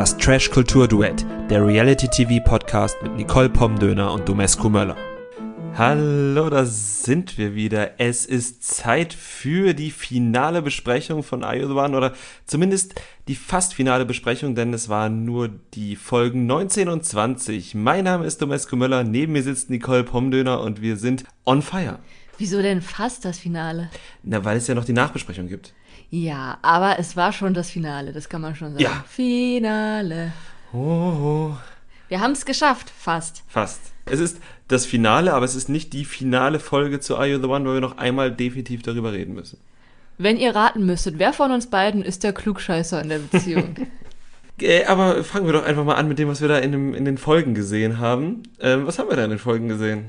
Das Trash-Kultur-Duett, der Reality-TV-Podcast mit Nicole Pomdöner und Domescu Möller. Hallo, da sind wir wieder. Es ist Zeit für die finale Besprechung von Are You The One oder zumindest die fast finale Besprechung, denn es waren nur die Folgen 19 und 20. Mein Name ist Domescu Möller, neben mir sitzt Nicole Pomdöner und wir sind on fire. Wieso denn fast das Finale? Na, weil es ja noch die Nachbesprechung gibt. Ja, aber es war schon das Finale, das kann man schon sagen. Ja. Finale. Oh, oh. Wir haben es geschafft, fast. Fast. Es ist das Finale, aber es ist nicht die finale Folge zu Are You The One, weil wir noch einmal definitiv darüber reden müssen. Wenn ihr raten müsstet, wer von uns beiden ist der Klugscheißer in der Beziehung? Äh, aber fangen wir doch einfach mal an mit dem, was wir da in, dem, in den Folgen gesehen haben. Ähm, was haben wir da in den Folgen gesehen?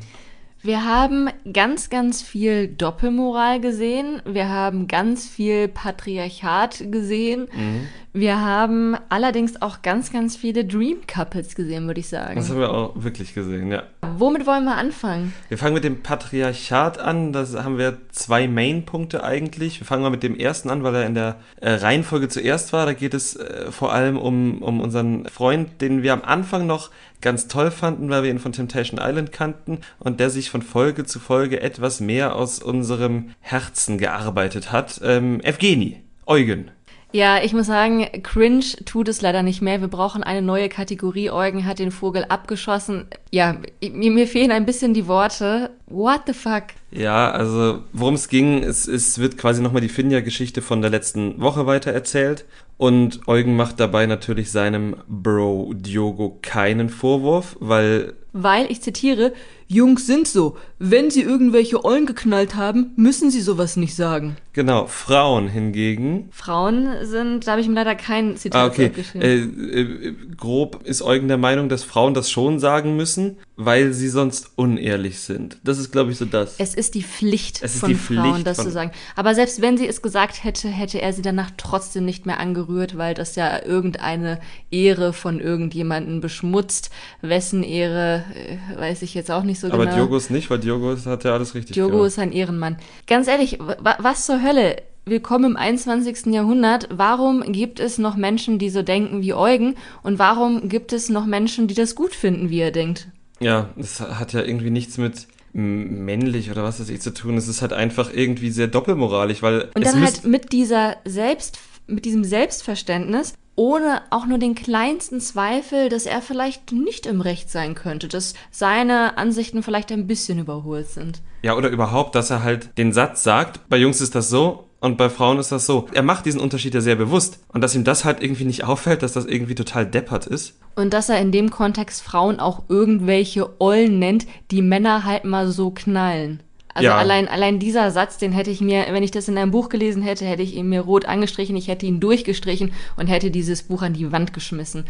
Wir haben ganz, ganz viel Doppelmoral gesehen. Wir haben ganz viel Patriarchat gesehen. Mhm. Wir haben allerdings auch ganz, ganz viele Dream Couples gesehen, würde ich sagen. Das haben wir auch wirklich gesehen, ja. Womit wollen wir anfangen? Wir fangen mit dem Patriarchat an. Da haben wir zwei Main-Punkte eigentlich. Wir fangen mal mit dem ersten an, weil er in der äh, Reihenfolge zuerst war. Da geht es äh, vor allem um, um unseren Freund, den wir am Anfang noch ganz toll fanden, weil wir ihn von Temptation Island kannten und der sich von Folge zu Folge etwas mehr aus unserem Herzen gearbeitet hat. Ähm, Evgeni, Eugen. Ja, ich muss sagen, cringe tut es leider nicht mehr. Wir brauchen eine neue Kategorie. Eugen hat den Vogel abgeschossen. Ja, mir, mir fehlen ein bisschen die Worte. What the fuck? Ja, also worum es ging, es, es wird quasi nochmal die Finja-Geschichte von der letzten Woche weiter erzählt. Und Eugen macht dabei natürlich seinem Bro Diogo keinen Vorwurf, weil Weil, ich zitiere, Jungs sind so. Wenn sie irgendwelche Ollen geknallt haben, müssen sie sowas nicht sagen. Genau, Frauen hingegen. Frauen sind, da habe ich mir leider kein Zitat Ah, okay. aufgeschrieben. Äh, äh, grob ist Eugen der Meinung, dass Frauen das schon sagen müssen, weil sie sonst unehrlich sind. Das ist, glaube ich, so das. Es ist die Pflicht Es ist von die Frauen, Pflicht das von- zu sagen. Aber selbst wenn sie es gesagt hätte, hätte er sie danach trotzdem nicht mehr angerührt, weil das ja irgendeine Ehre von irgendjemanden beschmutzt. Wessen Ehre, äh, weiß ich jetzt auch nicht so Aber genau. Diogos nicht, weil Diogos hat ja alles richtig Diogo gemacht. ist ein Ehrenmann. Ganz ehrlich, wa was zur Hölle? Willkommen im 21. Jahrhundert. Warum gibt es noch Menschen, die so denken wie Eugen? Und warum gibt es noch Menschen, die das gut finden, wie er denkt? Ja, das hat ja irgendwie nichts mit männlich oder was weiß ich zu tun. Es ist halt einfach irgendwie sehr doppelmoralisch, weil Und dann halt mit dieser Selbst, mit diesem Selbstverständnis, ohne auch nur den kleinsten Zweifel, dass er vielleicht nicht im Recht sein könnte, dass seine Ansichten vielleicht ein bisschen überholt sind. Ja, oder überhaupt, dass er halt den Satz sagt, bei Jungs ist das so und bei Frauen ist das so. Er macht diesen Unterschied ja sehr bewusst. Und dass ihm das halt irgendwie nicht auffällt, dass das irgendwie total deppert ist. Und dass er in dem Kontext Frauen auch irgendwelche Ollen nennt, die Männer halt mal so knallen. Also Ja. allein, allein dieser Satz, den hätte ich mir, wenn ich das in einem Buch gelesen hätte, hätte ich ihn mir rot angestrichen, ich hätte ihn durchgestrichen und hätte dieses Buch an die Wand geschmissen.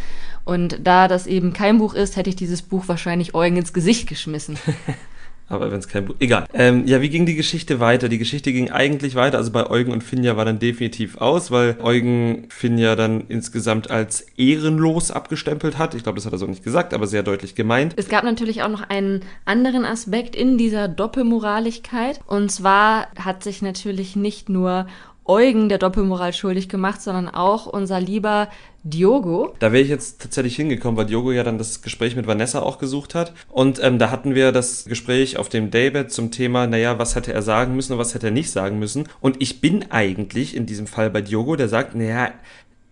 Und da das eben kein Buch ist, hätte ich dieses Buch wahrscheinlich Eugen ins Gesicht geschmissen. Aber wenn es kein Buch. Egal. Ähm, ja, wie ging die Geschichte weiter? Die Geschichte ging eigentlich weiter. Also bei Eugen und Finja war dann definitiv aus, weil Eugen Finja dann insgesamt als ehrenlos abgestempelt hat. Ich glaube, das hat er so nicht gesagt, aber sehr deutlich gemeint. Es gab natürlich auch noch einen anderen Aspekt in dieser Doppelmoraligkeit. Und zwar hat sich natürlich nicht nur Eugen der Doppelmoral schuldig gemacht, sondern auch unser lieber Diogo. Da wäre ich jetzt tatsächlich hingekommen, weil Diogo ja dann das Gespräch mit Vanessa auch gesucht hat. Und ähm, da hatten wir das Gespräch auf dem Daybed zum Thema, naja, was hätte er sagen müssen und was hätte er nicht sagen müssen. Und ich bin eigentlich in diesem Fall bei Diogo, der sagt, naja,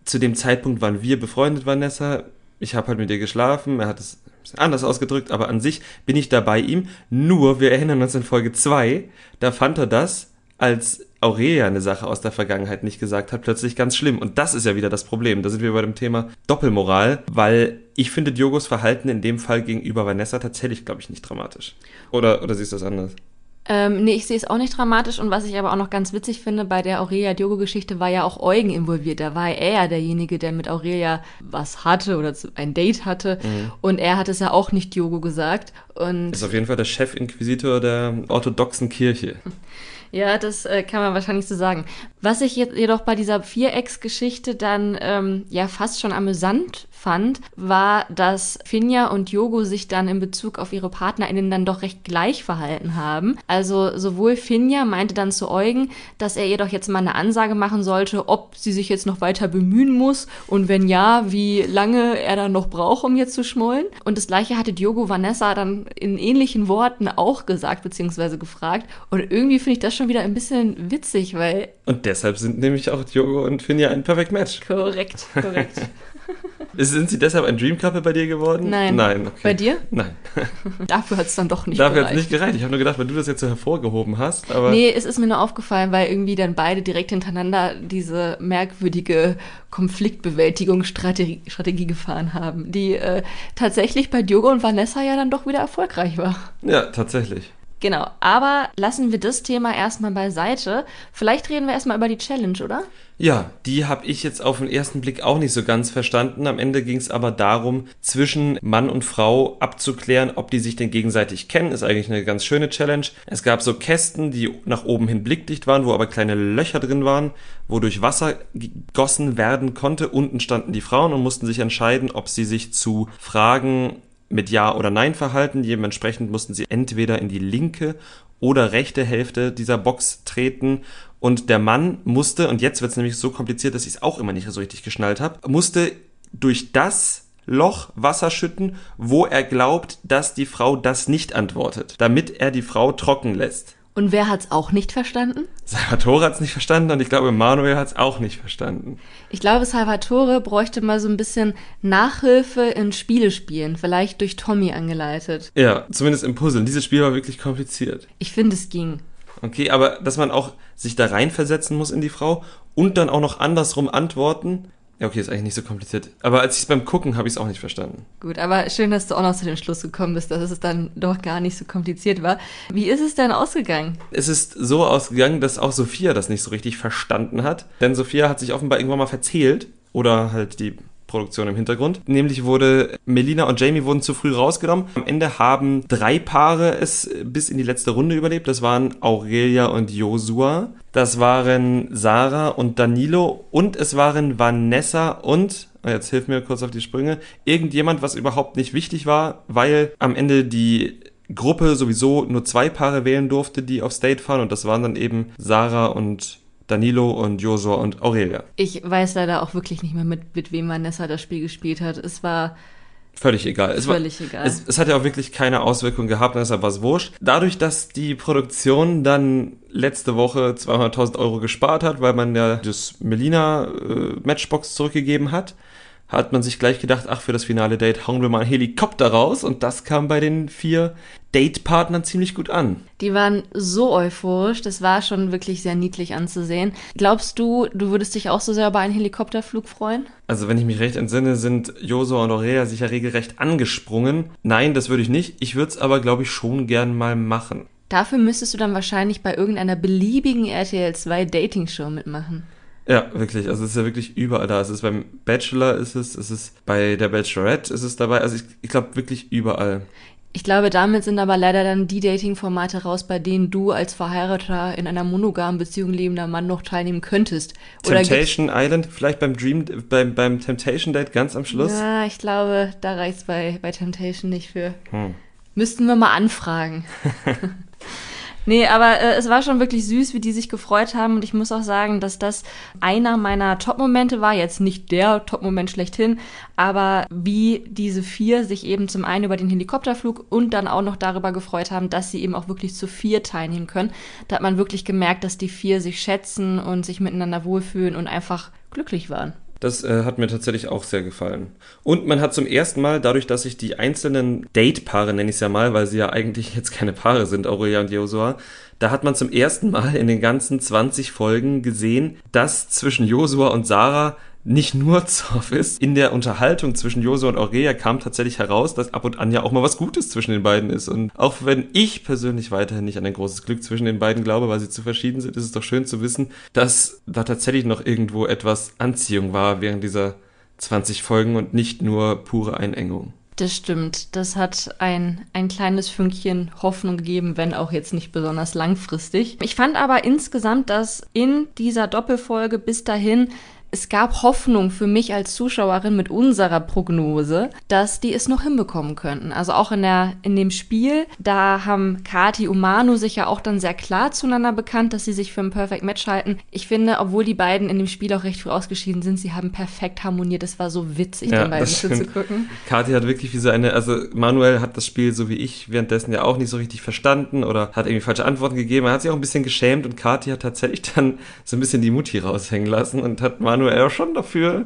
zu dem Zeitpunkt waren wir befreundet, Vanessa. Ich habe halt mit ihr geschlafen. Er hat es anders ausgedrückt, aber an sich bin ich da bei ihm. Nur, wir erinnern uns in Folge 2, da fand er das als Aurelia eine Sache aus der Vergangenheit nicht gesagt hat, plötzlich ganz schlimm. Und das ist ja wieder das Problem. Da sind wir bei dem Thema Doppelmoral, weil ich finde Diogos Verhalten in dem Fall gegenüber Vanessa tatsächlich, glaube ich, nicht dramatisch. Oder, oder siehst du das anders? Ähm, nee, ich sehe es auch nicht dramatisch. Und was ich aber auch noch ganz witzig finde, bei der Aurelia-Diogo-Geschichte war ja auch Eugen involviert. Da war er ja derjenige, der mit Aurelia was hatte oder ein Date hatte. Und er hat es ja auch nicht Diogo gesagt. Und Ist auf jeden Fall der Chefinquisitor der orthodoxen Kirche. Ja, das äh, kann man wahrscheinlich so sagen. Was ich jetzt jedoch bei dieser Vierecksgeschichte dann ähm, ja fast schon amüsant fand, war, dass Finja und Yogo sich dann in Bezug auf ihre PartnerInnen dann doch recht gleich verhalten haben. Also sowohl Finja meinte dann zu Eugen, dass er ihr doch jetzt mal eine Ansage machen sollte, ob sie sich jetzt noch weiter bemühen muss und wenn ja, wie lange er dann noch braucht, um jetzt zu schmollen. Und das gleiche hatte Diogo Vanessa dann in ähnlichen Worten auch gesagt bzw. gefragt. Und irgendwie finde ich das schon wieder ein bisschen witzig, weil. Und deshalb sind nämlich auch Diogo und Finja ein Perfect Match. Korrekt, korrekt. Sind sie deshalb ein Dream Couple bei dir geworden? Nein. Nein. Okay. Bei dir? Nein. Dafür hat es dann doch nicht Dafür hat es nicht gereicht. Ich habe nur gedacht, weil du das jetzt so hervorgehoben hast. Aber Nee, es ist mir nur aufgefallen, weil irgendwie dann beide direkt hintereinander diese merkwürdige Konfliktbewältigungsstrategie Strategie gefahren haben, die äh, tatsächlich bei Diogo und Vanessa ja dann doch wieder erfolgreich war. ja, tatsächlich. Genau, aber lassen wir das Thema erstmal beiseite. Vielleicht reden wir erstmal über die Challenge, oder? Ja, die habe ich jetzt auf den ersten Blick auch nicht so ganz verstanden. Am Ende ging es aber darum, zwischen Mann und Frau abzuklären, ob die sich denn gegenseitig kennen. Ist eigentlich eine ganz schöne Challenge. Es gab so Kästen, die nach oben hin blickdicht waren, wo aber kleine Löcher drin waren, wodurch Wasser gegossen werden konnte. Unten standen die Frauen und mussten sich entscheiden, ob sie sich zu Fragen mit Ja oder Nein verhalten. Dementsprechend mussten sie entweder in die linke oder rechte Hälfte dieser Box treten. Und der Mann musste, und jetzt wird es nämlich so kompliziert, dass ich es auch immer nicht so richtig geschnallt habe, musste durch das Loch Wasser schütten, wo er glaubt, dass die Frau das nicht antwortet, damit er die Frau trocken lässt. Und wer hat's auch nicht verstanden? Salvatore hat es nicht verstanden und ich glaube, Manuel hat es auch nicht verstanden. Ich glaube, Salvatore bräuchte mal so ein bisschen Nachhilfe in Spiele spielen, vielleicht durch Tommy angeleitet. Ja, zumindest im Puzzeln. Dieses Spiel war wirklich kompliziert. Ich finde, es ging. Okay, aber dass man auch sich da reinversetzen muss in die Frau und dann auch noch andersrum antworten. Ja, okay, ist eigentlich nicht so kompliziert. Aber als ich es beim Gucken habe ich es auch nicht verstanden. Gut, aber schön, dass du auch noch zu dem Schluss gekommen bist, dass es dann doch gar nicht so kompliziert war. Wie ist es denn ausgegangen? Es ist so ausgegangen, dass auch Sophia das nicht so richtig verstanden hat. Denn Sophia hat sich offenbar irgendwann mal verzählt. Oder halt die Produktion im Hintergrund. Nämlich wurde Melina und Jamie wurden zu früh rausgenommen. Am Ende haben drei Paare es bis in die letzte Runde überlebt. Das waren Aurelia und Josua. Das waren Sarah und Danilo. Und es waren Vanessa und jetzt hilf mir kurz auf die Sprünge, irgendjemand, was überhaupt nicht wichtig war, weil am Ende die Gruppe sowieso nur zwei Paare wählen durfte, die auf State fahren und das waren dann eben Sarah und Danilo und Josua und Aurelia. Ich weiß leider auch wirklich nicht mehr, mit, mit wem Vanessa das Spiel gespielt hat. Es war Völlig egal. Es Völlig war, egal. Es, es hat ja auch wirklich keine Auswirkung gehabt, deshalb war es wurscht. Dadurch, dass die Produktion dann letzte Woche 200.000 Euro gespart hat, weil man ja das Melina äh, Matchbox zurückgegeben hat, hat man sich gleich gedacht, ach, für das finale Date hauen wir mal einen Helikopter raus und das kam bei den vier Date-Partnern ziemlich gut an. Die waren so euphorisch, das war schon wirklich sehr niedlich anzusehen. Glaubst du, du würdest dich auch so sehr über einen Helikopterflug freuen? Also wenn ich mich recht entsinne, sind Josua und Aurelia sich ja regelrecht angesprungen. Nein, das würde ich nicht. Ich würde es aber, glaube ich, schon gern mal machen. Dafür müsstest du dann wahrscheinlich bei irgendeiner beliebigen RTL 2 Dating-Show mitmachen. Ja, wirklich. Also es ist ja wirklich überall da. Es ist beim Bachelor, ist es, es ist bei der Bachelorette, ist es dabei. Also ich, ich glaube wirklich überall. Ich glaube, damit sind aber leider dann die Dating-Formate raus, bei denen du als Verheirateter in einer monogamen Beziehung lebender Mann noch teilnehmen könntest. Oder Temptation Island, vielleicht beim Dream, beim, beim Temptation Date ganz am Schluss. Ja, ich glaube, da reicht's bei, bei Temptation nicht für. Hm. Müssten wir mal anfragen. nee, aber äh, es war schon wirklich süß, wie die sich gefreut haben. Und ich muss auch sagen, dass das einer meiner Top-Momente war. Jetzt nicht der Top-Moment schlechthin, aber wie diese vier sich eben zum einen über den Helikopterflug und dann auch noch darüber gefreut haben, dass sie eben auch wirklich zu vier teilnehmen können. Da hat man wirklich gemerkt, dass die vier sich schätzen und sich miteinander wohlfühlen und einfach glücklich waren. Das äh, hat mir tatsächlich auch sehr gefallen. Und man hat zum ersten Mal, dadurch, dass sich die einzelnen Date-Paare, nenne ich es ja mal, weil sie ja eigentlich jetzt keine Paare sind, Aurelia und Josua, da hat man zum ersten Mal in den ganzen 20 Folgen gesehen, dass zwischen Josua und Sarah nicht nur Zoff ist. In der Unterhaltung zwischen Josua und Aurelia kam tatsächlich heraus, dass ab und an ja auch mal was Gutes zwischen den beiden ist. Und auch wenn ich persönlich weiterhin nicht an ein großes Glück zwischen den beiden glaube, weil sie zu verschieden sind, ist es doch schön zu wissen, dass da tatsächlich noch irgendwo etwas Anziehung war während dieser 20 Folgen und nicht nur pure Einengung. Das stimmt. Das hat ein, ein kleines Fünkchen Hoffnung gegeben, wenn auch jetzt nicht besonders langfristig. Ich fand aber insgesamt, dass in dieser Doppelfolge bis dahin es gab Hoffnung für mich als Zuschauerin mit unserer Prognose, dass die es noch hinbekommen könnten. Also auch in der, in dem Spiel, da haben Kati und Manu sich ja auch dann sehr klar zueinander bekannt, dass sie sich für ein Perfect Match halten. Ich finde, obwohl die beiden in dem Spiel auch recht früh ausgeschieden sind, sie haben perfekt harmoniert. Es war so witzig, Ja, den beiden zuzugucken. Kathi hat wirklich wie so eine, also Manuel hat das Spiel so wie ich währenddessen ja auch nicht so richtig verstanden oder hat irgendwie falsche Antworten gegeben. Er hat sich auch ein bisschen geschämt und Kathi hat tatsächlich dann so ein bisschen die Mutti raushängen lassen und hat Manuel schon dafür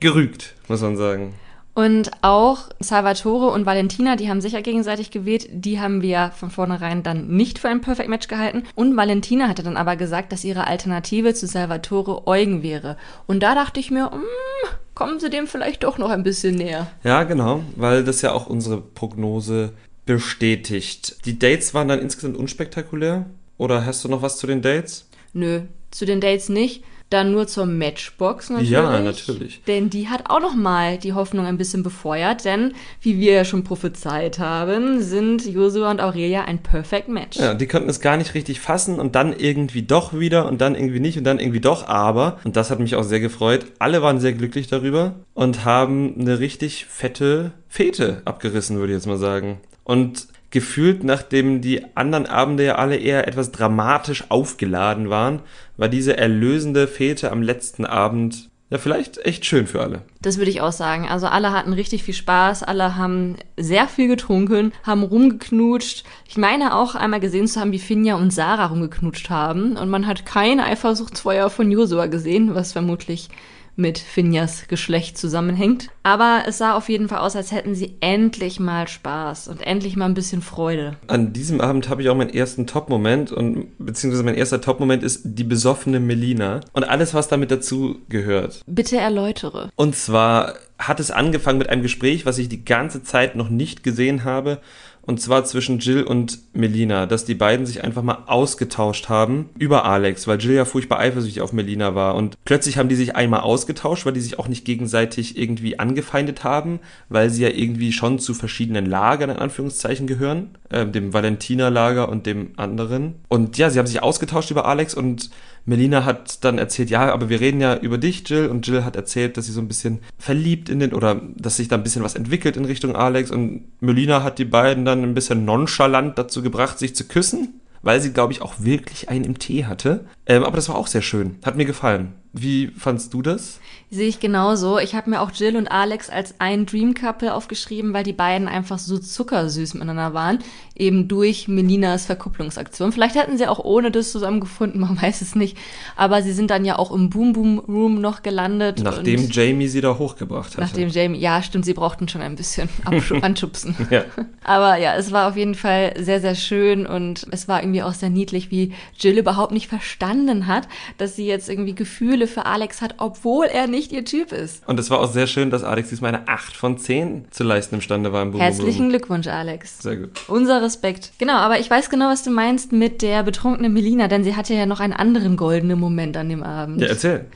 gerügt, muss man sagen. Und auch Salvatore und Valentina, die haben sich ja gegenseitig gewählt, die haben wir von vornherein dann nicht für ein Perfect Match gehalten. Und Valentina hatte dann aber gesagt, dass ihre Alternative zu Salvatore Eugen wäre. Und da dachte ich mir, mm, kommen sie dem vielleicht doch noch ein bisschen näher. Ja, genau, weil das ja auch unsere Prognose bestätigt. Die Dates waren dann insgesamt unspektakulär. Oder hast du noch was zu den Dates? Nö, zu den Dates nicht. Dann nur zur Matchbox natürlich. Ja, natürlich. Denn die hat auch noch mal die Hoffnung ein bisschen befeuert. Denn, wie wir ja schon prophezeit haben, sind Josua und Aurelia ein Perfect Match. Ja, die konnten es gar nicht richtig fassen und dann irgendwie doch wieder und dann irgendwie nicht und dann irgendwie doch, aber, und das hat mich auch sehr gefreut, alle waren sehr glücklich darüber und haben eine richtig fette Fete abgerissen, würde ich jetzt mal sagen. Und gefühlt, nachdem die anderen Abende ja alle eher etwas dramatisch aufgeladen waren, war diese erlösende Fete am letzten Abend ja vielleicht echt schön für alle. Das würde ich auch sagen. Also alle hatten richtig viel Spaß, alle haben sehr viel getrunken, haben rumgeknutscht. Ich meine auch einmal gesehen zu haben, wie Finja und Sarah rumgeknutscht haben. Und man hat kein Eifersuchtsfeuer von Josua gesehen, was vermutlich mit Finjas Geschlecht zusammenhängt. Aber es sah auf jeden Fall aus, als hätten sie endlich mal Spaß und endlich mal ein bisschen Freude. An diesem Abend habe ich auch meinen ersten Top-Moment und beziehungsweise mein erster Top-Moment ist die besoffene Melina und alles, was damit dazu gehört. Bitte erläutere. Und zwar hat es angefangen mit einem Gespräch, was ich die ganze Zeit noch nicht gesehen habe. Und zwar zwischen Jill und Melina, dass die beiden sich einfach mal ausgetauscht haben über Alex, weil Jill ja furchtbar eifersüchtig auf Melina war. Und plötzlich haben die sich einmal ausgetauscht, weil die sich auch nicht gegenseitig irgendwie angefeindet haben, weil sie ja irgendwie schon zu verschiedenen Lagern in Anführungszeichen gehören. Äh, dem Valentina-Lager und dem anderen. Und ja, sie haben sich ausgetauscht über Alex und Melina hat dann erzählt, ja, aber wir reden ja über dich, Jill. Und Jill hat erzählt, dass sie so ein bisschen verliebt in den, oder dass sich da ein bisschen was entwickelt in Richtung Alex. Und Melina hat die beiden dann ein bisschen nonchalant dazu gebracht, sich zu küssen, weil sie, glaube ich, auch wirklich einen im Tee hatte. Ähm, aber das war auch sehr schön. Hat mir gefallen. Wie fandst du das? Sehe ich genauso. Ich habe mir auch Jill und Alex als ein Dream Couple aufgeschrieben, weil die beiden einfach so zuckersüß miteinander waren, eben durch Melinas Verkupplungsaktion. Vielleicht hätten sie auch ohne das zusammengefunden, man weiß es nicht. Aber sie sind dann ja auch im Boom Boom Room noch gelandet. Nachdem Jamie sie da hochgebracht hat. nachdem Jamie, ja, stimmt, sie brauchten schon ein bisschen anschubsen. Ja. Aber ja, es war auf jeden Fall sehr, sehr schön und es war irgendwie auch sehr niedlich, wie Jill überhaupt nicht verstanden hat, dass sie jetzt irgendwie Gefühle für Alex hat, obwohl er nicht ihr Typ ist. Und es war auch sehr schön, dass Alex diesmal eine 8 von 10 zu leisten imstande war im Boom Herzlichen. Glückwunsch, Alex. Sehr gut. Unser Respekt. Genau, aber ich weiß genau, was du meinst mit der betrunkenen Melina, denn sie hatte ja noch einen anderen goldenen Moment an dem Abend. Ja, erzähl.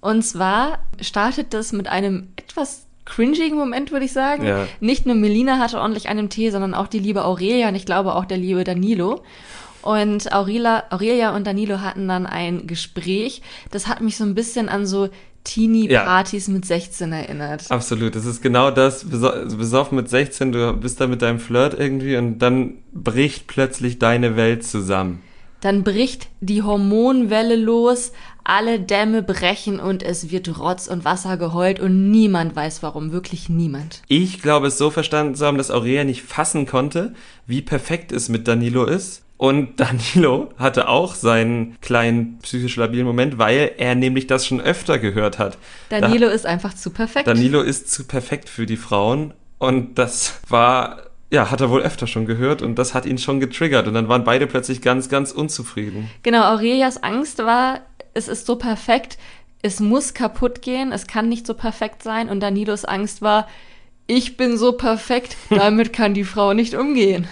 Und zwar startet das mit einem etwas cringigen Moment, würde ich sagen. Ja. Nicht nur Melina hatte ordentlich einen Tee, sondern auch die liebe Aurelia und ich glaube auch der liebe Danilo. Und Aurelia, Aurelia und Danilo hatten dann ein Gespräch. Das hat mich so ein bisschen an so Teenie-Partys mit 16 erinnert. Absolut, das ist genau das, beso besoffen mit 16, du bist da mit deinem Flirt irgendwie und dann bricht plötzlich deine Welt zusammen. Dann bricht die Hormonwelle los, alle Dämme brechen und es wird Rotz und Wasser geheult und niemand weiß warum, wirklich niemand. Ich glaube es so verstanden zu haben, dass Aurelia nicht fassen konnte, wie perfekt es mit Danilo ist. Und Danilo hatte auch seinen kleinen psychisch labilen Moment, weil er nämlich das schon öfter gehört hat. Danilo ist einfach zu perfekt. Danilo ist zu perfekt für die Frauen und das war, ja, hat er wohl öfter schon gehört und das hat ihn schon getriggert und dann waren beide plötzlich ganz, ganz unzufrieden. Genau, Aurelias Angst war, es ist so perfekt, es muss kaputt gehen, es kann nicht so perfekt sein. Und Danilos Angst war, ich bin so perfekt, damit kann die Frau nicht umgehen.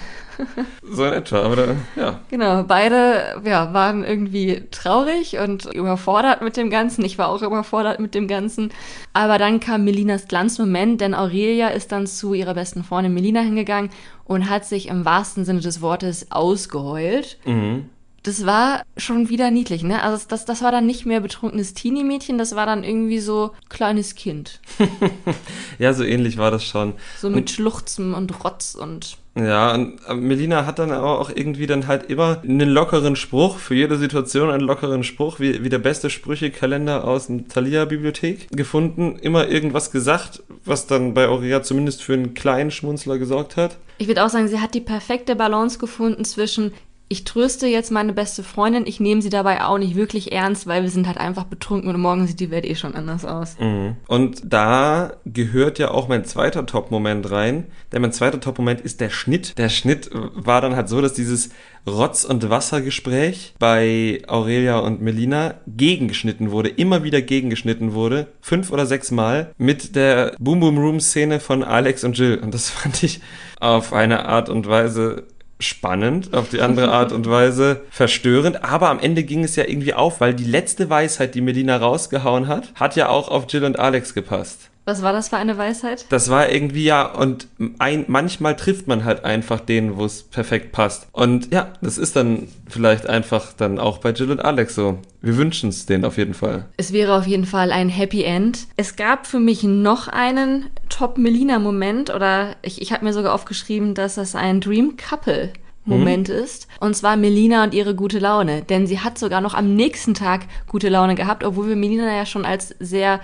so in etwa, aber da, ja. Genau, beide ja, waren irgendwie traurig und überfordert mit dem Ganzen. Ich war auch überfordert mit dem Ganzen. Aber dann kam Melinas Glanzmoment, denn Aurelia ist dann zu ihrer besten Freundin Melina hingegangen und hat sich im wahrsten Sinne des Wortes ausgeheult. Mhm das war schon wieder niedlich, ne? Also das, das war dann nicht mehr betrunkenes Teenie-Mädchen, das war dann irgendwie so kleines Kind. ja, so ähnlich war das schon. So mit und, Schluchzen und Rotz und. Ja, und äh, Melina hat dann aber auch irgendwie dann halt immer einen lockeren Spruch, für jede Situation einen lockeren Spruch, wie, wie der beste Sprüchekalender aus dem Thalia-Bibliothek gefunden. Immer irgendwas gesagt, was dann bei Aurea zumindest für einen kleinen Schmunzler gesorgt hat. Ich würde auch sagen, sie hat die perfekte Balance gefunden zwischen ich tröste jetzt meine beste Freundin, ich nehme sie dabei auch nicht wirklich ernst, weil wir sind halt einfach betrunken und morgen sieht die Welt eh schon anders aus. Mhm. Und da gehört ja auch mein zweiter Top-Moment rein, denn mein zweiter Top-Moment ist der Schnitt. Der Schnitt war dann halt so, dass dieses Rotz- und Wassergespräch bei Aurelia und Melina gegengeschnitten wurde, immer wieder gegengeschnitten wurde, fünf oder sechs Mal mit der Boom Boom Room Szene von Alex und Jill. Und das fand ich auf eine Art und Weise spannend, auf die andere Art und Weise verstörend, aber am Ende ging es ja irgendwie auf, weil die letzte Weisheit, die Medina rausgehauen hat, hat ja auch auf Jill und Alex gepasst. Was war das für eine Weisheit? Das war irgendwie ja, und ein, manchmal trifft man halt einfach den, wo es perfekt passt. Und ja, das ist dann vielleicht einfach dann auch bei Jill und Alex so. Wir wünschen es denen auf jeden Fall. Es wäre auf jeden Fall ein Happy End. Es gab für mich noch einen Top-Melina-Moment oder ich, ich habe mir sogar aufgeschrieben, dass das ein Dream Couple Moment hm. ist. Und zwar Melina und ihre gute Laune. Denn sie hat sogar noch am nächsten Tag gute Laune gehabt, obwohl wir Melina ja schon als sehr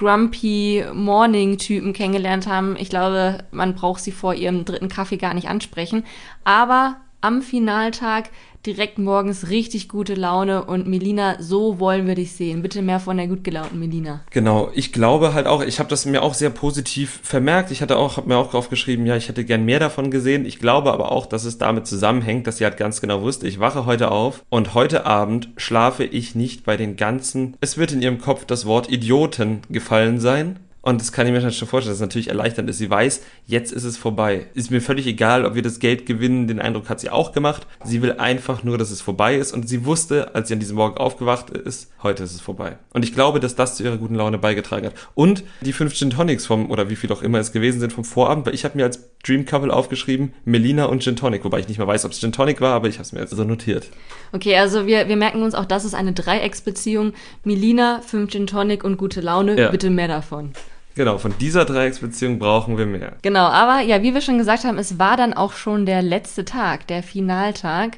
grumpy Morning-Typen kennengelernt haben. Ich glaube, man braucht sie vor ihrem dritten Kaffee gar nicht ansprechen. Aber am Finaltag direkt morgens richtig gute Laune und Melina, so wollen wir dich sehen. Bitte mehr von der gut gelaunten Melina. Genau, ich glaube halt auch, ich habe das mir auch sehr positiv vermerkt. Ich hatte auch, habe mir auch drauf geschrieben, ja, ich hätte gern mehr davon gesehen. Ich glaube aber auch, dass es damit zusammenhängt, dass sie halt ganz genau wusste, ich wache heute auf und heute Abend schlafe ich nicht bei den ganzen, es wird in ihrem Kopf das Wort Idioten gefallen sein und das kann ich mir schon vorstellen, dass es natürlich erleichternd ist. Sie weiß, jetzt ist es vorbei. Ist mir völlig egal, ob wir das Geld gewinnen. Den Eindruck hat sie auch gemacht. Sie will einfach nur, dass es vorbei ist. Und sie wusste, als sie an diesem Morgen aufgewacht ist, heute ist es vorbei. Und ich glaube, dass das zu ihrer guten Laune beigetragen hat. Und die fünf Gin Tonics vom, oder wie viel auch immer es gewesen sind vom Vorabend, weil ich habe mir als Dream Couple aufgeschrieben, Melina und Gin Tonic. Wobei ich nicht mehr weiß, ob es Gin Tonic war, aber ich habe es mir jetzt so notiert. Okay, also wir, wir merken uns auch, das ist eine Dreiecksbeziehung. Melina, fünf Gin Tonic und gute Laune. Ja. Bitte mehr davon. Genau, von dieser Dreiecksbeziehung brauchen wir mehr. Genau, aber ja, wie wir schon gesagt haben, es war dann auch schon der letzte Tag, der Finaltag.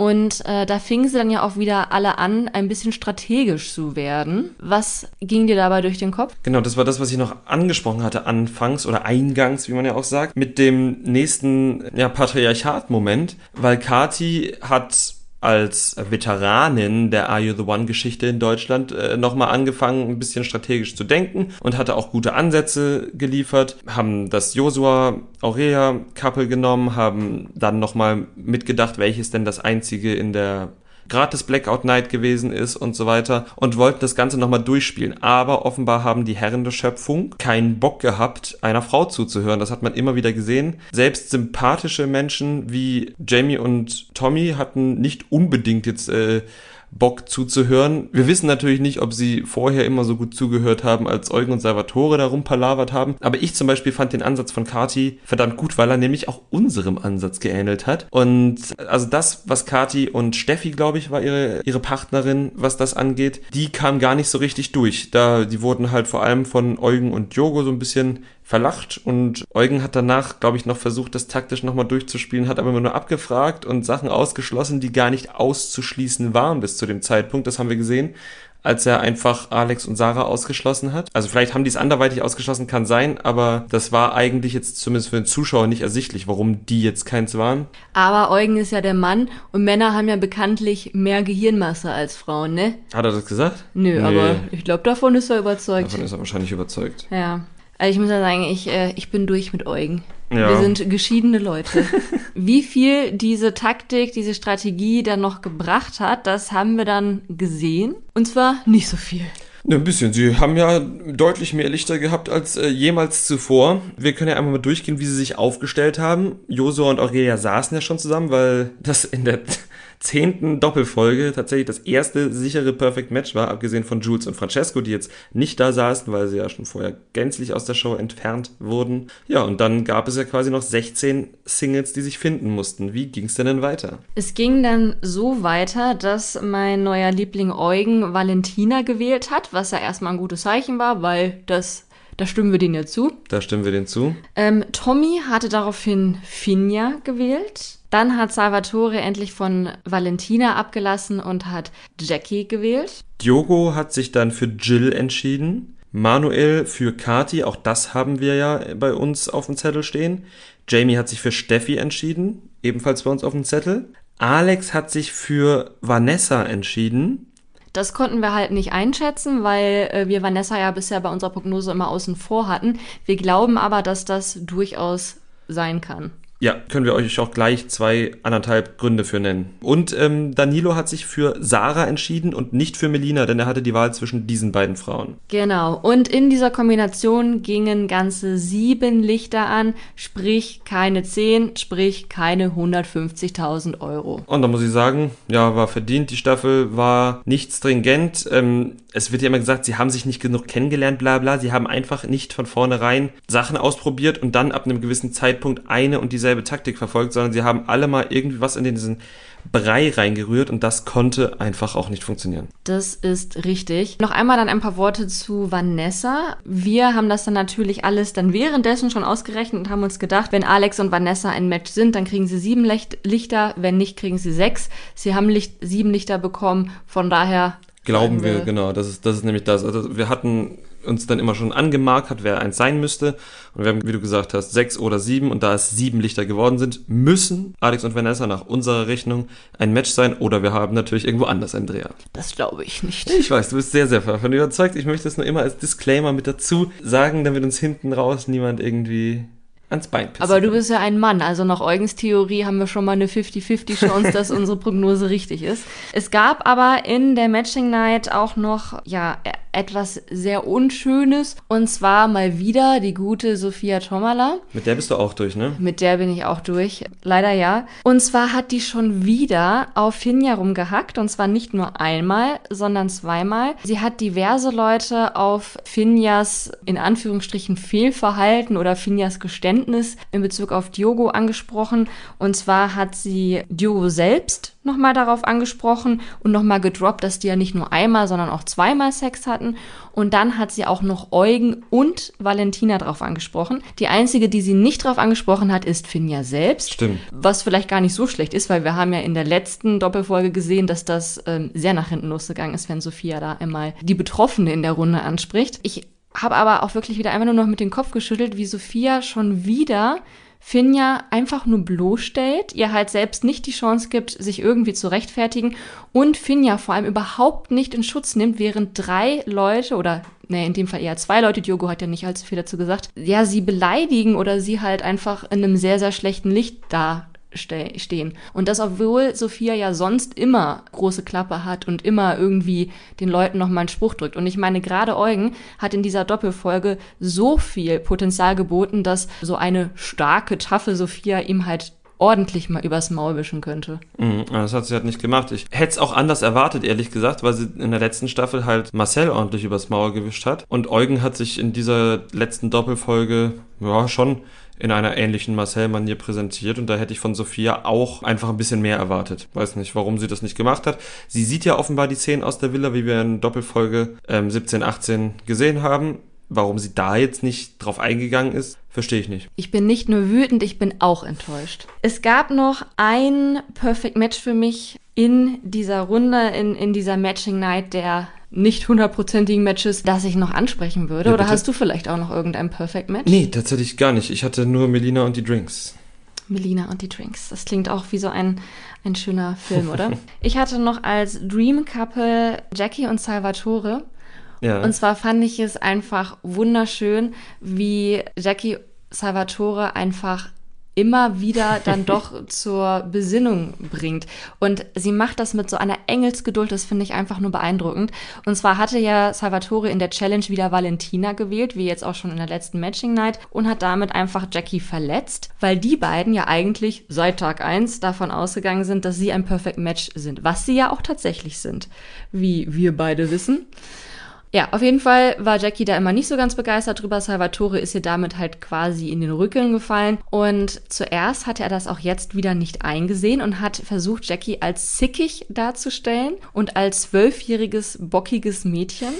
Und äh, da fingen sie dann ja auch wieder alle an, ein bisschen strategisch zu werden. Was ging dir dabei durch den Kopf? Genau, das war das, was ich noch angesprochen hatte, anfangs oder eingangs, wie man ja auch sagt, mit dem nächsten ja, Patriarchat-Moment, weil Kati hat als Veteranin der Are You the One Geschichte in Deutschland äh, nochmal angefangen, ein bisschen strategisch zu denken und hatte auch gute Ansätze geliefert, haben das Josua Aurea Couple genommen, haben dann nochmal mitgedacht, welches denn das einzige in der gratis Blackout Night gewesen ist und so weiter und wollten das Ganze nochmal durchspielen. Aber offenbar haben die Herren der Schöpfung keinen Bock gehabt, einer Frau zuzuhören. Das hat man immer wieder gesehen. Selbst sympathische Menschen wie Jamie und Tommy hatten nicht unbedingt jetzt äh, Bock zuzuhören. Wir wissen natürlich nicht, ob sie vorher immer so gut zugehört haben, als Eugen und Salvatore darum palavert haben. Aber ich zum Beispiel fand den Ansatz von Kati verdammt gut, weil er nämlich auch unserem Ansatz geähnelt hat. Und also das, was Kati und Steffi, glaube ich, war ihre, ihre Partnerin, was das angeht, die kam gar nicht so richtig durch. Da, die wurden halt vor allem von Eugen und Jogo so ein bisschen verlacht und Eugen hat danach, glaube ich, noch versucht, das taktisch nochmal durchzuspielen, hat aber immer nur abgefragt und Sachen ausgeschlossen, die gar nicht auszuschließen waren bis zu dem Zeitpunkt. Das haben wir gesehen, als er einfach Alex und Sarah ausgeschlossen hat. Also vielleicht haben die es anderweitig ausgeschlossen, kann sein, aber das war eigentlich jetzt zumindest für den Zuschauer nicht ersichtlich, warum die jetzt keins waren. Aber Eugen ist ja der Mann und Männer haben ja bekanntlich mehr Gehirnmasse als Frauen, ne? Hat er das gesagt? Nö, nee. aber ich glaube, davon ist er überzeugt. Davon ist er wahrscheinlich überzeugt. Ja. Also ich muss ja sagen, ich, äh, ich bin durch mit Eugen. Ja. Wir sind geschiedene Leute. Wie viel diese Taktik, diese Strategie dann noch gebracht hat, das haben wir dann gesehen. Und zwar nicht so viel. Ne, ein bisschen. Sie haben ja deutlich mehr Lichter gehabt als äh, jemals zuvor. Wir können ja einmal mal durchgehen, wie sie sich aufgestellt haben. Josua und Aurelia saßen ja schon zusammen, weil das in der zehnten Doppelfolge tatsächlich das erste sichere Perfect Match war, abgesehen von Jules und Francesco, die jetzt nicht da saßen, weil sie ja schon vorher gänzlich aus der Show entfernt wurden. Ja, und dann gab es ja quasi noch 16 Singles, die sich finden mussten. Wie ging es denn denn weiter? Es ging dann so weiter, dass mein neuer Liebling Eugen Valentina gewählt hat, was ja erstmal ein gutes Zeichen war, weil das da stimmen wir denen ja zu. Da stimmen wir denen zu. Ähm, Tommy hatte daraufhin Finja gewählt. Dann hat Salvatore endlich von Valentina abgelassen und hat Jackie gewählt. Diogo hat sich dann für Jill entschieden. Manuel für Kati, auch das haben wir ja bei uns auf dem Zettel stehen. Jamie hat sich für Steffi entschieden, ebenfalls bei uns auf dem Zettel. Alex hat sich für Vanessa entschieden. Das konnten wir halt nicht einschätzen, weil äh, wir Vanessa ja bisher bei unserer Prognose immer außen vor hatten. Wir glauben aber, dass das durchaus sein kann. Ja, können wir euch auch gleich zwei anderthalb Gründe für nennen. Und ähm, Danilo hat sich für Sarah entschieden und nicht für Melina, denn er hatte die Wahl zwischen diesen beiden Frauen. Genau. Und in dieser Kombination gingen ganze sieben Lichter an, sprich keine zehn, sprich keine 150.000 Euro. Und da muss ich sagen, ja, war verdient. Die Staffel war nicht stringent. Ähm, es wird ja immer gesagt, sie haben sich nicht genug kennengelernt, bla bla. Sie haben einfach nicht von vornherein Sachen ausprobiert und dann ab einem gewissen Zeitpunkt eine und dieselbe Taktik verfolgt, sondern sie haben alle mal irgendwie was in diesen Brei reingerührt und das konnte einfach auch nicht funktionieren. Das ist richtig. Noch einmal dann ein paar Worte zu Vanessa. Wir haben das dann natürlich alles dann währenddessen schon ausgerechnet und haben uns gedacht, wenn Alex und Vanessa ein Match sind, dann kriegen sie sieben Lichter, wenn nicht, kriegen sie sechs. Sie haben Licht, sieben Lichter bekommen, von daher Glauben wir, genau. Das ist, das ist nämlich das. Also wir hatten uns dann immer schon angemarkt hat, wer eins sein müsste. Und wir haben, wie du gesagt hast, sechs oder sieben. Und da es sieben Lichter geworden sind, müssen Alex und Vanessa nach unserer Rechnung ein Match sein. Oder wir haben natürlich irgendwo anders einen Dreher. Das glaube ich nicht. Ich weiß, du bist sehr, sehr davon überzeugt. Ich möchte es nur immer als Disclaimer mit dazu sagen, damit uns hinten raus niemand irgendwie ans Bein pissen. Aber du bist ja ein Mann, also nach Eugens Theorie haben wir schon mal eine 50-50 Chance, dass unsere Prognose richtig ist. Es gab aber in der Matching Night auch noch, ja, etwas sehr Unschönes. Und zwar mal wieder die gute Sophia Tomala. Mit der bist du auch durch, ne? Mit der bin ich auch durch. Leider ja. Und zwar hat die schon wieder auf Finja rumgehackt. Und zwar nicht nur einmal, sondern zweimal. Sie hat diverse Leute auf Finjas, in Anführungsstrichen, Fehlverhalten oder Finjas Geständnis in Bezug auf Diogo angesprochen. Und zwar hat sie Diogo selbst nochmal darauf angesprochen und nochmal gedroppt, dass die ja nicht nur einmal, sondern auch zweimal Sex hatten. Und dann hat sie auch noch Eugen und Valentina drauf angesprochen. Die einzige, die sie nicht drauf angesprochen hat, ist Finja selbst. Stimmt. Was vielleicht gar nicht so schlecht ist, weil wir haben ja in der letzten Doppelfolge gesehen, dass das ähm, sehr nach hinten losgegangen ist, wenn Sophia da einmal die Betroffene in der Runde anspricht. Ich habe aber auch wirklich wieder einmal nur noch mit dem Kopf geschüttelt, wie Sophia schon wieder Finja einfach nur bloßstellt, ihr halt selbst nicht die Chance gibt, sich irgendwie zu rechtfertigen und Finja vor allem überhaupt nicht in Schutz nimmt, während drei Leute oder nee, in dem Fall eher zwei Leute, Diogo hat ja nicht allzu viel dazu gesagt, ja, sie beleidigen oder sie halt einfach in einem sehr, sehr schlechten Licht da ste stehen. Und das, obwohl Sophia ja sonst immer große Klappe hat und immer irgendwie den Leuten nochmal einen Spruch drückt. Und ich meine, gerade Eugen hat in dieser Doppelfolge so viel Potenzial geboten, dass so eine starke, taffe Sophia ihm halt ordentlich mal übers Maul wischen könnte. Mhm, das hat sie halt nicht gemacht. Ich hätte es auch anders erwartet, ehrlich gesagt, weil sie in der letzten Staffel halt Marcel ordentlich übers Maul gewischt hat. Und Eugen hat sich in dieser letzten Doppelfolge ja schon in einer ähnlichen Marcel-Manier präsentiert und da hätte ich von Sophia auch einfach ein bisschen mehr erwartet. Weiß nicht, warum sie das nicht gemacht hat. Sie sieht ja offenbar die Szenen aus der Villa, wie wir in Doppelfolge ähm, 17, 18 gesehen haben. Warum sie da jetzt nicht drauf eingegangen ist, verstehe ich nicht. Ich bin nicht nur wütend, ich bin auch enttäuscht. Es gab noch ein Perfect Match für mich in dieser Runde, in, in dieser Matching Night, der nicht hundertprozentigen Matches, das ich noch ansprechen würde? Ja, Oder hast du vielleicht auch noch irgendein Perfect Match? Nee, tatsächlich gar nicht. Ich hatte nur Melina und die Drinks. Melina und die Drinks. Das klingt auch wie so ein, ein schöner Film, oder? ich hatte noch als Dream Couple Jackie und Salvatore. Ja. Und zwar fand ich es einfach wunderschön, wie Jackie Salvatore einfach immer wieder dann doch zur Besinnung bringt. Und sie macht das mit so einer Engelsgeduld, das finde ich einfach nur beeindruckend. Und zwar hatte ja Salvatore in der Challenge wieder Valentina gewählt, wie jetzt auch schon in der letzten Matching Night, und hat damit einfach Jackie verletzt, weil die beiden ja eigentlich seit Tag 1 davon ausgegangen sind, dass sie ein Perfect Match sind, was sie ja auch tatsächlich sind, wie wir beide wissen. Ja, auf jeden Fall war Jackie da immer nicht so ganz begeistert drüber. Salvatore ist ihr damit halt quasi in den Rücken gefallen. Und zuerst hatte er das auch jetzt wieder nicht eingesehen und hat versucht, Jackie als zickig darzustellen und als zwölfjähriges, bockiges Mädchen.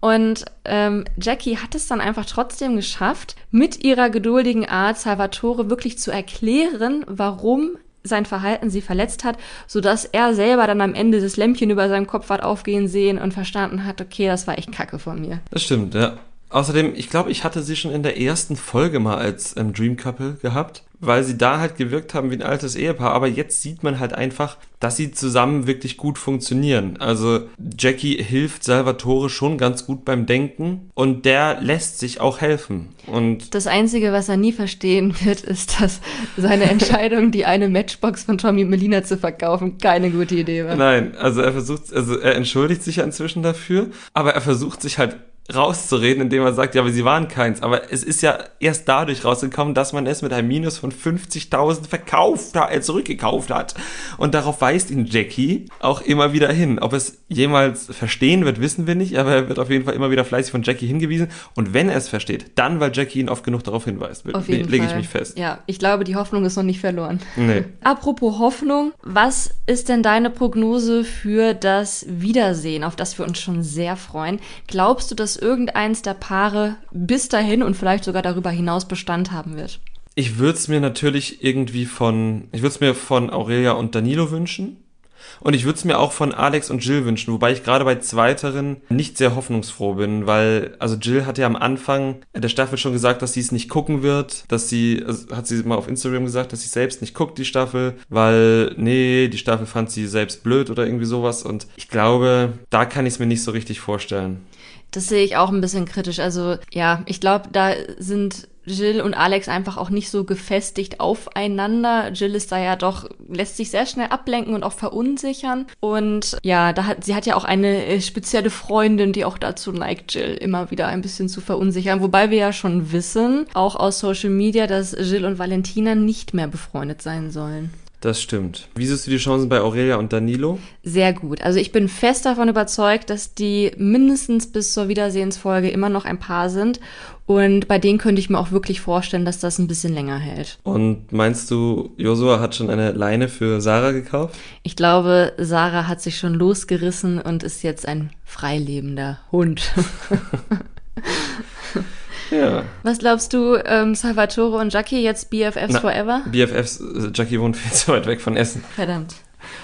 Und ähm, Jackie hat es dann einfach trotzdem geschafft, mit ihrer geduldigen Art Salvatore wirklich zu erklären, warum sein Verhalten sie verletzt hat, so dass er selber dann am Ende das Lämpchen über seinem Kopf hat aufgehen sehen und verstanden hat, okay, das war echt Kacke von mir. Das stimmt, ja. Außerdem, ich glaube, ich hatte sie schon in der ersten Folge mal als ähm, Dream Couple gehabt weil sie da halt gewirkt haben wie ein altes Ehepaar. Aber jetzt sieht man halt einfach, dass sie zusammen wirklich gut funktionieren. Also Jackie hilft Salvatore schon ganz gut beim Denken und der lässt sich auch helfen. Und das Einzige, was er nie verstehen wird, ist, dass seine Entscheidung, die eine Matchbox von Tommy Melina zu verkaufen, keine gute Idee war. Nein, also er versucht, also er entschuldigt sich ja inzwischen dafür, aber er versucht sich halt rauszureden, indem er sagt, ja, aber sie waren keins. Aber es ist ja erst dadurch rausgekommen, dass man es mit einem Minus von 50.000 verkauft, äh, zurückgekauft hat. Und darauf weist ihn Jackie auch immer wieder hin. Ob es jemals verstehen wird, wissen wir nicht, aber er wird auf jeden Fall immer wieder fleißig von Jackie hingewiesen. Und wenn er es versteht, dann, weil Jackie ihn oft genug darauf hinweist, lege ich mich fest. Ja, ich glaube, die Hoffnung ist noch nicht verloren. Nee. Apropos Hoffnung, was ist denn deine Prognose für das Wiedersehen, auf das wir uns schon sehr freuen? Glaubst du, dass irgendeins der Paare bis dahin und vielleicht sogar darüber hinaus Bestand haben wird? Ich würde es mir natürlich irgendwie von, ich würde es mir von Aurelia und Danilo wünschen. Und ich würde es mir auch von Alex und Jill wünschen, wobei ich gerade bei zweiteren nicht sehr hoffnungsfroh bin, weil, also Jill hat ja am Anfang der Staffel schon gesagt, dass sie es nicht gucken wird, dass sie, also hat sie mal auf Instagram gesagt, dass sie selbst nicht guckt, die Staffel, weil, nee, die Staffel fand sie selbst blöd oder irgendwie sowas und ich glaube, da kann ich es mir nicht so richtig vorstellen. Das sehe ich auch ein bisschen kritisch. Also ja, ich glaube, da sind Jill und Alex einfach auch nicht so gefestigt aufeinander. Jill ist da ja doch, lässt sich sehr schnell ablenken und auch verunsichern. Und ja, da hat, sie hat ja auch eine äh, spezielle Freundin, die auch dazu neigt, Jill immer wieder ein bisschen zu verunsichern. Wobei wir ja schon wissen, auch aus Social Media, dass Jill und Valentina nicht mehr befreundet sein sollen. Das stimmt. Wie siehst du die Chancen bei Aurelia und Danilo? Sehr gut. Also ich bin fest davon überzeugt, dass die mindestens bis zur Wiedersehensfolge immer noch ein Paar sind. Und bei denen könnte ich mir auch wirklich vorstellen, dass das ein bisschen länger hält. Und meinst du, Josua hat schon eine Leine für Sarah gekauft? Ich glaube, Sarah hat sich schon losgerissen und ist jetzt ein freilebender Hund. Ja. Was glaubst du, ähm, Salvatore und Jackie jetzt BFFs Na, forever? BFFs, äh, Jackie wohnt viel zu weit weg von Essen. Verdammt.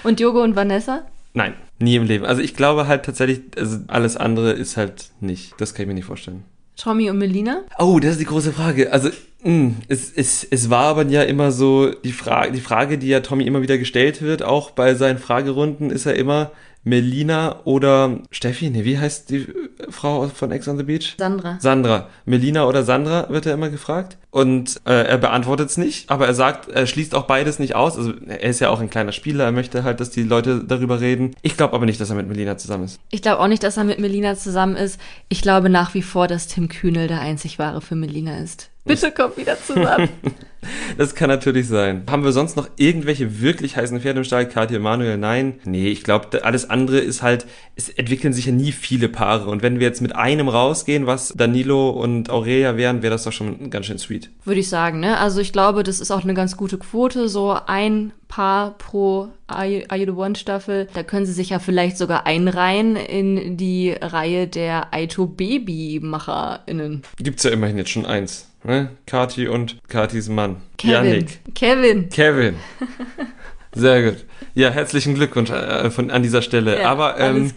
Und Jogo und Vanessa? Nein, nie im Leben. Also ich glaube halt tatsächlich, also alles andere ist halt nicht. Das kann ich mir nicht vorstellen. Tommy und Melina? Oh, das ist die große Frage. Also, mh, mm, es, es, es war aber ja immer so, die Frage, die Frage, die ja Tommy immer wieder gestellt wird, auch bei seinen Fragerunden, ist ja immer, Melina oder Steffi, nee, wie heißt die Frau von Ex on the Beach? Sandra. Sandra. Melina oder Sandra wird er immer gefragt. Und äh, er beantwortet es nicht, aber er sagt, er schließt auch beides nicht aus. Also er ist ja auch ein kleiner Spieler, er möchte halt, dass die Leute darüber reden. Ich glaube aber nicht, dass er mit Melina zusammen ist. Ich glaube auch nicht, dass er mit Melina zusammen ist. Ich glaube nach wie vor, dass Tim Kühnel der einzig wahre für Melina ist. Bitte kommt wieder zusammen. das kann natürlich sein. Haben wir sonst noch irgendwelche wirklich heißen Pferde im Stall? Katja Emanuel? Nein. Nee, ich glaube, alles andere ist halt, es entwickeln sich ja nie viele Paare. Und wenn wir jetzt mit einem rausgehen, was Danilo und Aurelia wären, wäre das doch schon ganz schön sweet. Würde ich sagen, ne? Also ich glaube, das ist auch eine ganz gute Quote. So ein Paar pro Are You the One Staffel. Da können sie sich ja vielleicht sogar einreihen in die Reihe der Aito Baby MacherInnen. Gibt's ja immerhin jetzt schon eins. Ne? Kati und Katis Mann. Kevin. Yannick. Kevin. Kevin. Sehr gut. Ja, herzlichen Glückwunsch äh, von, an dieser Stelle. Ja, Aber ähm,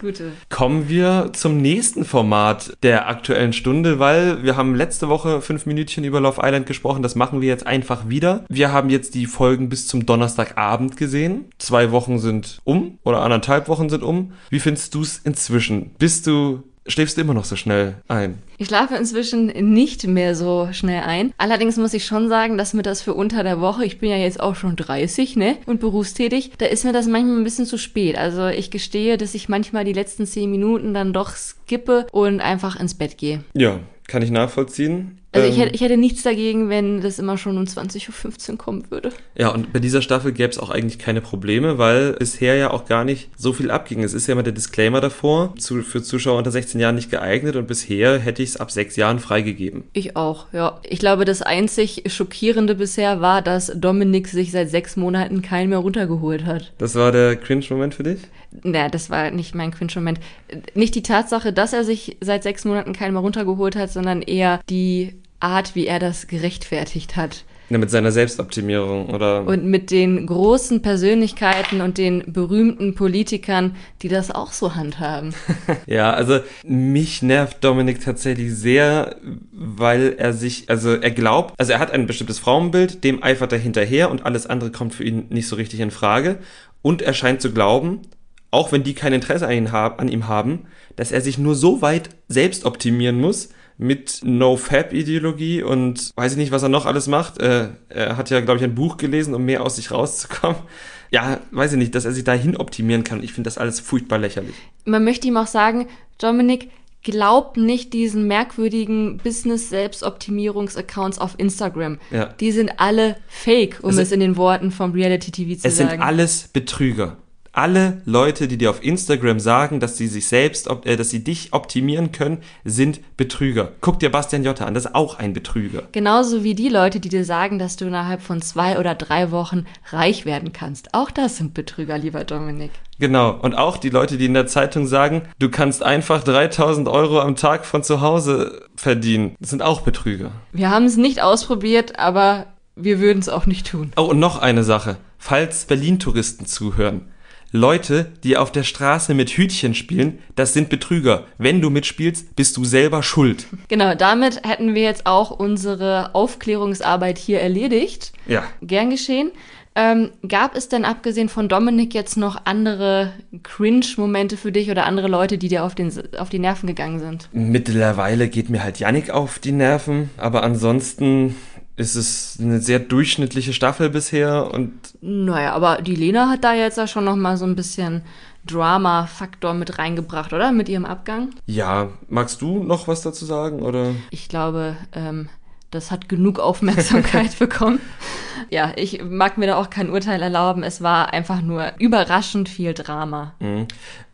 kommen wir zum nächsten Format der aktuellen Stunde, weil wir haben letzte Woche fünf Minütchen über Love Island gesprochen. Das machen wir jetzt einfach wieder. Wir haben jetzt die Folgen bis zum Donnerstagabend gesehen. Zwei Wochen sind um oder anderthalb Wochen sind um. Wie findest du es inzwischen? Bist du schläfst du immer noch so schnell ein? Ich schlafe inzwischen nicht mehr so schnell ein. Allerdings muss ich schon sagen, dass mir das für unter der Woche, ich bin ja jetzt auch schon 30, ne, und berufstätig, da ist mir das manchmal ein bisschen zu spät. Also ich gestehe, dass ich manchmal die letzten 10 Minuten dann doch skippe und einfach ins Bett gehe. Ja, kann ich nachvollziehen. Also ich, hätte, ich hätte nichts dagegen, wenn das immer schon um 20.15 Uhr kommen würde. Ja, und bei dieser Staffel gäbe es auch eigentlich keine Probleme, weil bisher ja auch gar nicht so viel abging. Es ist ja immer der Disclaimer davor, zu, für Zuschauer unter 16 Jahren nicht geeignet und bisher hätte ich es ab sechs Jahren freigegeben. Ich auch, ja. Ich glaube, das einzig Schockierende bisher war, dass Dominik sich seit sechs Monaten keinen mehr runtergeholt hat. Das war der Cringe-Moment für dich? Naja, das war nicht mein Cringe-Moment. Nicht die Tatsache, dass er sich seit sechs Monaten keinen mehr runtergeholt hat, sondern eher die Art, wie er das gerechtfertigt hat. Ja, mit seiner Selbstoptimierung, oder? Und mit den großen Persönlichkeiten und den berühmten Politikern, die das auch so handhaben. ja, also mich nervt Dominik tatsächlich sehr, weil er sich, also er glaubt, also er hat ein bestimmtes Frauenbild, dem eifert er hinterher und alles andere kommt für ihn nicht so richtig in Frage. Und er scheint zu glauben, auch wenn die kein Interesse an, ihn hab, an ihm haben, dass er sich nur so weit selbst optimieren muss, mit No-Fab-Ideologie und weiß ich nicht, was er noch alles macht. Äh, er hat ja, glaube ich, ein Buch gelesen, um mehr aus sich rauszukommen. Ja, weiß ich nicht, dass er sich dahin optimieren kann. Ich finde das alles furchtbar lächerlich. Man möchte ihm auch sagen, Dominik, glaub nicht diesen merkwürdigen Business-Selbstoptimierungs-Accounts auf Instagram. Ja. Die sind alle fake, um es, es in den Worten vom Reality-TV zu es sagen. Es sind alles Betrüger alle Leute, die dir auf Instagram sagen, dass sie sich selbst, äh, dass sie dich optimieren können, sind Betrüger. Guck dir Bastian Jotta an, das ist auch ein Betrüger. Genauso wie die Leute, die dir sagen, dass du innerhalb von zwei oder drei Wochen reich werden kannst. Auch das sind Betrüger, lieber Dominik. Genau. Und auch die Leute, die in der Zeitung sagen, du kannst einfach 3000 Euro am Tag von zu Hause verdienen. Das sind auch Betrüger. Wir haben es nicht ausprobiert, aber wir würden es auch nicht tun. Oh, und noch eine Sache. Falls Berlin-Touristen zuhören. Leute, die auf der Straße mit Hütchen spielen, das sind Betrüger. Wenn du mitspielst, bist du selber schuld. Genau, damit hätten wir jetzt auch unsere Aufklärungsarbeit hier erledigt. Ja. Gern geschehen. Ähm, gab es denn abgesehen von Dominik jetzt noch andere Cringe-Momente für dich oder andere Leute, die dir auf, den, auf die Nerven gegangen sind? Mittlerweile geht mir halt Yannick auf die Nerven, aber ansonsten ist es eine sehr durchschnittliche Staffel bisher und. Naja, aber die Lena hat da jetzt ja schon nochmal so ein bisschen Drama-Faktor mit reingebracht, oder? Mit ihrem Abgang. Ja, magst du noch was dazu sagen, oder? Ich glaube, ähm, das hat genug Aufmerksamkeit bekommen. Ja, ich mag mir da auch kein Urteil erlauben. Es war einfach nur überraschend viel Drama. Mhm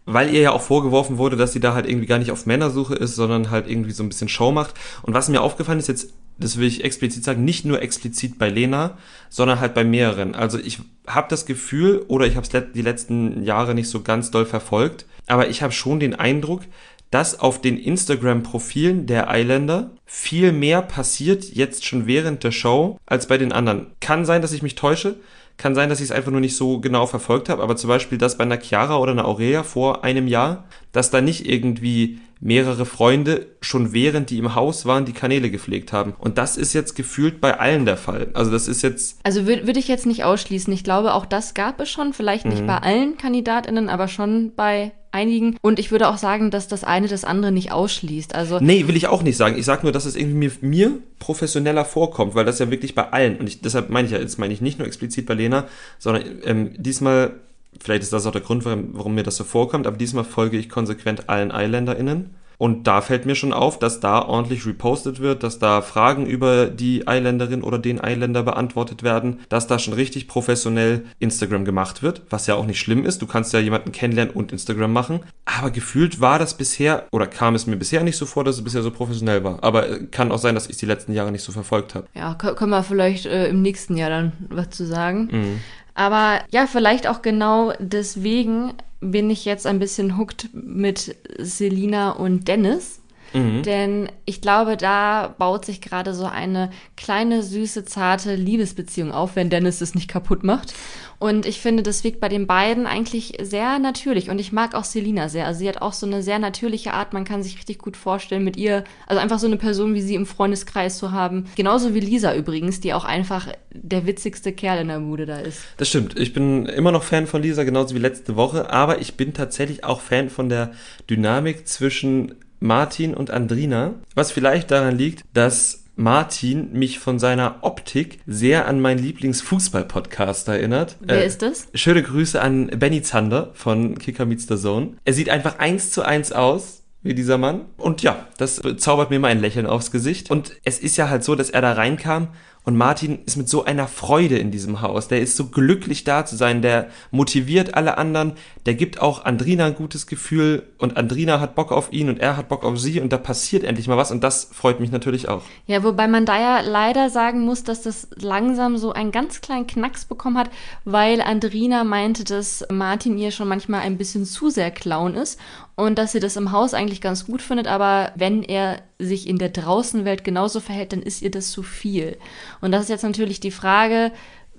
weil ihr ja auch vorgeworfen wurde, dass sie da halt irgendwie gar nicht auf Männersuche ist, sondern halt irgendwie so ein bisschen Show macht. Und was mir aufgefallen ist jetzt, das will ich explizit sagen, nicht nur explizit bei Lena, sondern halt bei mehreren. Also ich habe das Gefühl, oder ich habe es die letzten Jahre nicht so ganz doll verfolgt, aber ich habe schon den Eindruck, dass auf den Instagram-Profilen der Eiländer viel mehr passiert jetzt schon während der Show als bei den anderen. Kann sein, dass ich mich täusche, kann sein, dass ich es einfach nur nicht so genau verfolgt habe, aber zum Beispiel das bei einer Chiara oder einer Aurea vor einem Jahr, dass da nicht irgendwie mehrere Freunde schon während die im Haus waren, die Kanäle gepflegt haben. Und das ist jetzt gefühlt bei allen der Fall. Also das ist jetzt. Also würde würd ich jetzt nicht ausschließen. Ich glaube, auch das gab es schon. Vielleicht nicht mhm. bei allen KandidatInnen, aber schon bei einigen. Und ich würde auch sagen, dass das eine das andere nicht ausschließt. Also nee, will ich auch nicht sagen. Ich sage nur, dass es irgendwie mir, mir professioneller vorkommt, weil das ja wirklich bei allen, und ich, deshalb meine ich ja, jetzt meine ich nicht nur explizit bei Lena, sondern ähm, diesmal Vielleicht ist das auch der Grund, warum mir das so vorkommt, aber diesmal folge ich konsequent allen EiländerInnen. Und da fällt mir schon auf, dass da ordentlich repostet wird, dass da Fragen über die Eiländerin oder den Eiländer beantwortet werden, dass da schon richtig professionell Instagram gemacht wird, was ja auch nicht schlimm ist. Du kannst ja jemanden kennenlernen und Instagram machen. Aber gefühlt war das bisher oder kam es mir bisher nicht so vor, dass es bisher so professionell war. Aber äh, kann auch sein, dass ich es die letzten Jahre nicht so verfolgt habe. Ja, können wir vielleicht äh, im nächsten Jahr dann was zu sagen. Mhm. Aber ja, vielleicht auch genau deswegen bin ich jetzt ein bisschen hooked mit Selina und Dennis. Mhm. Denn ich glaube, da baut sich gerade so eine kleine, süße, zarte Liebesbeziehung auf, wenn Dennis es nicht kaputt macht. Und ich finde, das wirkt bei den beiden eigentlich sehr natürlich. Und ich mag auch Selina sehr. Also sie hat auch so eine sehr natürliche Art. Man kann sich richtig gut vorstellen, mit ihr, also einfach so eine Person wie sie im Freundeskreis zu haben. Genauso wie Lisa übrigens, die auch einfach der witzigste Kerl in der Bude da ist. Das stimmt. Ich bin immer noch Fan von Lisa, genauso wie letzte Woche. Aber ich bin tatsächlich auch Fan von der Dynamik zwischen Martin und Andrina, was vielleicht daran liegt, dass Martin mich von seiner Optik sehr an meinen Lieblingsfußball-Podcast erinnert. Wer äh, ist das? Schöne Grüße an Benny Zander von Kicker Meets the Zone. Er sieht einfach eins zu eins aus wie dieser Mann. Und ja, das zaubert mir mal ein Lächeln aufs Gesicht. Und es ist ja halt so, dass er da reinkam und Martin ist mit so einer Freude in diesem Haus. Der ist so glücklich da zu sein. Der motiviert alle anderen. Der gibt auch Andrina ein gutes Gefühl. Und Andrina hat Bock auf ihn und er hat Bock auf sie. Und da passiert endlich mal was. Und das freut mich natürlich auch. Ja, wobei man da ja leider sagen muss, dass das langsam so einen ganz kleinen Knacks bekommen hat, weil Andrina meinte, dass Martin ihr schon manchmal ein bisschen zu sehr Clown ist und dass sie das im Haus eigentlich ganz gut findet, aber wenn er sich in der Draußenwelt genauso verhält, dann ist ihr das zu viel. Und das ist jetzt natürlich die Frage,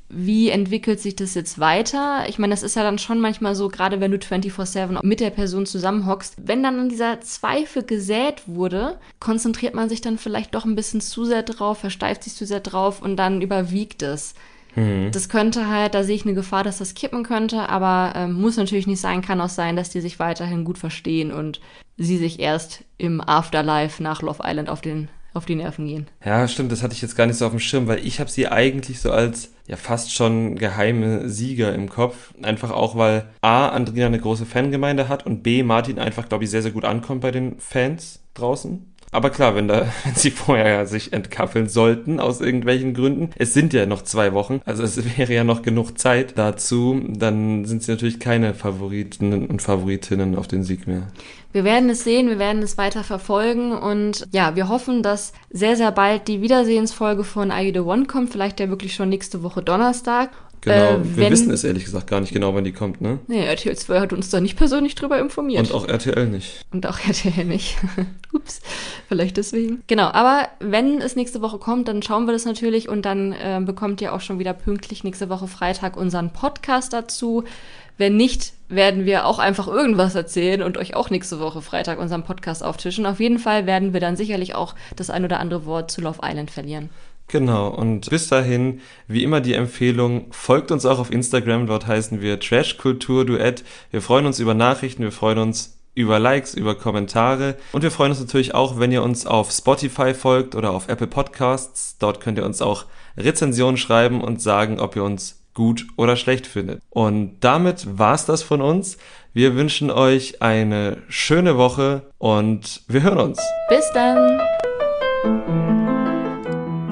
wie entwickelt sich das jetzt weiter? Ich meine, das ist ja dann schon manchmal so, gerade wenn du 24-7 mit der Person zusammenhockst, wenn dann dieser Zweifel gesät wurde, konzentriert man sich dann vielleicht doch ein bisschen zu sehr drauf, versteift sich zu sehr drauf und dann überwiegt es. Mhm. Das könnte halt, da sehe ich eine Gefahr, dass das kippen könnte, aber ähm, muss natürlich nicht sein, kann auch sein, dass die sich weiterhin gut verstehen und sie sich erst im Afterlife nach Love Island auf den auf die Nerven gehen. Ja, stimmt, das hatte ich jetzt gar nicht so auf dem Schirm, weil ich habe sie eigentlich so als ja fast schon geheime Sieger im Kopf. Einfach auch, weil A, Andrina eine große Fangemeinde hat und B, Martin einfach, glaube ich, sehr, sehr gut ankommt bei den Fans draußen. Aber klar, wenn da, wenn sie vorher sich entkapseln sollten aus irgendwelchen Gründen, es sind ja noch zwei Wochen, also es wäre ja noch genug Zeit dazu, dann sind sie natürlich keine Favoriten und Favoritinnen auf den Sieg mehr. Wir werden es sehen, wir werden es weiter verfolgen und ja, wir hoffen, dass sehr, sehr bald die Wiedersehensfolge von Are You The One kommt, vielleicht ja wirklich schon nächste Woche Donnerstag. Genau, äh, wir wissen es ehrlich gesagt gar nicht genau, wann die kommt, ne? Nee, RTL 2 hat uns da nicht persönlich drüber informiert. Und auch RTL nicht. Und auch RTL nicht. Ups, vielleicht deswegen. Genau, aber wenn es nächste Woche kommt, dann schauen wir das natürlich und dann äh, bekommt ihr auch schon wieder pünktlich nächste Woche Freitag unseren Podcast dazu. Wenn nicht, werden wir auch einfach irgendwas erzählen und euch auch nächste Woche Freitag unseren Podcast auftischen. Auf jeden Fall werden wir dann sicherlich auch das ein oder andere Wort zu Love Island verlieren. Genau, und bis dahin, wie immer die Empfehlung, folgt uns auch auf Instagram, dort heißen wir Trash Kultur Duett. Wir freuen uns über Nachrichten, wir freuen uns über Likes, über Kommentare und wir freuen uns natürlich auch, wenn ihr uns auf Spotify folgt oder auf Apple Podcasts. Dort könnt ihr uns auch Rezensionen schreiben und sagen, ob ihr uns gut oder schlecht findet. Und damit war's das von uns. Wir wünschen euch eine schöne Woche und wir hören uns. Bis dann.